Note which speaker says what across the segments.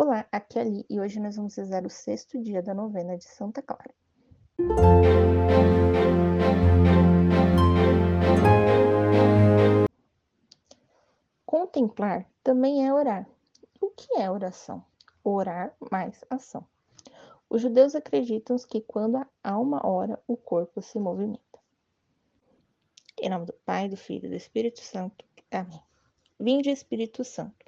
Speaker 1: Olá, aqui é Ali e hoje nós vamos rezar o sexto dia da novena de Santa Clara. Contemplar também é orar. O que é oração? Orar mais ação. Os judeus acreditam que quando a alma ora, o corpo se movimenta. Em nome do Pai, do Filho e do Espírito Santo. Amém. Vinde, Espírito Santo,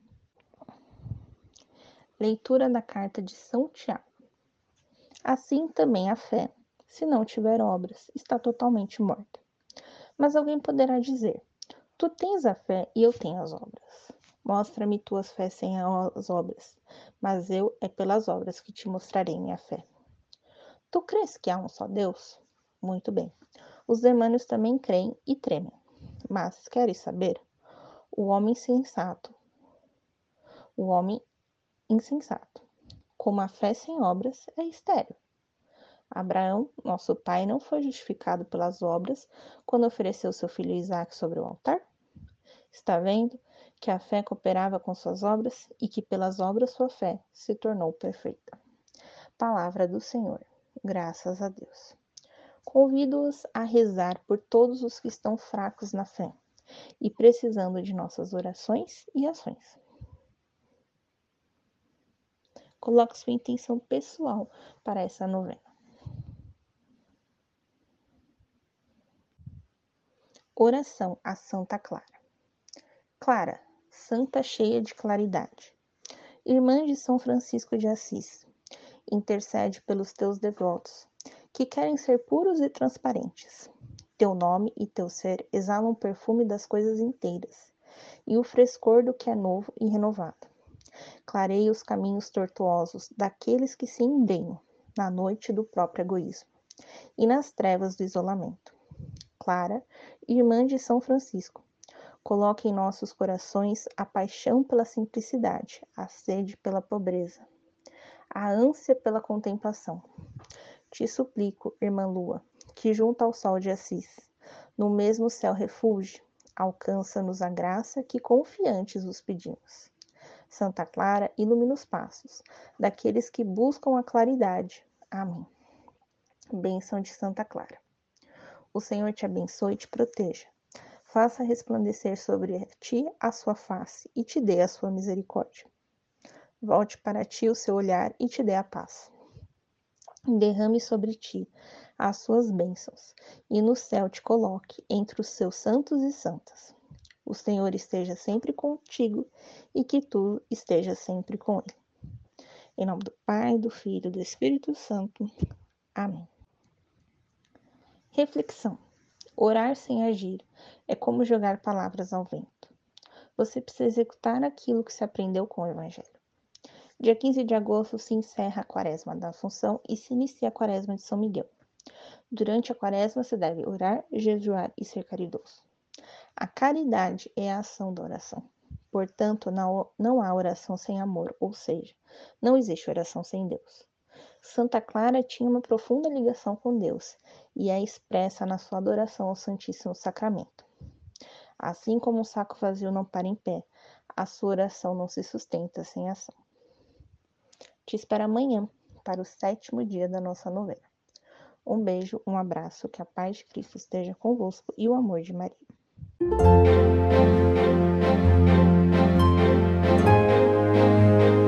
Speaker 1: Leitura da carta de São Tiago. Assim também a fé, se não tiver obras, está totalmente morta. Mas alguém poderá dizer: Tu tens a fé e eu tenho as obras. Mostra-me tuas fé sem as obras, mas eu é pelas obras que te mostrarei minha fé. Tu crês que há um só Deus? Muito bem. Os demônios também creem e tremem. Mas queres saber? O homem sensato, o homem insensato. Como a fé sem obras é estéril. Abraão, nosso pai, não foi justificado pelas obras quando ofereceu seu filho Isaac sobre o altar? Está vendo que a fé cooperava com suas obras e que pelas obras sua fé se tornou perfeita. Palavra do Senhor. Graças a Deus. Convido-os a rezar por todos os que estão fracos na fé e precisando de nossas orações e ações. Coloque sua intenção pessoal para essa novena. Oração a Santa Clara. Clara, santa cheia de claridade, irmã de São Francisco de Assis, intercede pelos teus devotos, que querem ser puros e transparentes. Teu nome e teu ser exalam o perfume das coisas inteiras e o frescor do que é novo e renovado clareia os caminhos tortuosos daqueles que se embrenham na noite do próprio egoísmo e nas trevas do isolamento. Clara, irmã de São Francisco, coloque em nossos corações a paixão pela simplicidade, a sede pela pobreza, a ânsia pela contemplação. Te suplico, irmã Lua, que junto ao sol de Assis, no mesmo céu refúgio, alcança-nos a graça que confiantes os pedimos. Santa Clara, ilumina os passos daqueles que buscam a claridade. Amém. Bênção de Santa Clara. O Senhor te abençoe e te proteja. Faça resplandecer sobre ti a sua face e te dê a sua misericórdia. Volte para ti o seu olhar e te dê a paz. Derrame sobre ti as suas bênçãos e no céu te coloque entre os seus santos e santas. O Senhor esteja sempre contigo e que tu esteja sempre com ele. Em nome do Pai, do Filho e do Espírito Santo. Amém. Reflexão: Orar sem agir é como jogar palavras ao vento. Você precisa executar aquilo que se aprendeu com o Evangelho. Dia 15 de agosto se encerra a Quaresma da Assunção e se inicia a Quaresma de São Miguel. Durante a Quaresma se deve orar, jejuar e ser caridoso. A caridade é a ação da oração. Portanto, não há oração sem amor, ou seja, não existe oração sem Deus. Santa Clara tinha uma profunda ligação com Deus e é expressa na sua adoração ao Santíssimo Sacramento. Assim como um saco vazio não para em pé, a sua oração não se sustenta sem ação. Te espero amanhã para o sétimo dia da nossa novena. Um beijo, um abraço, que a paz de Cristo esteja convosco e o amor de Maria. Música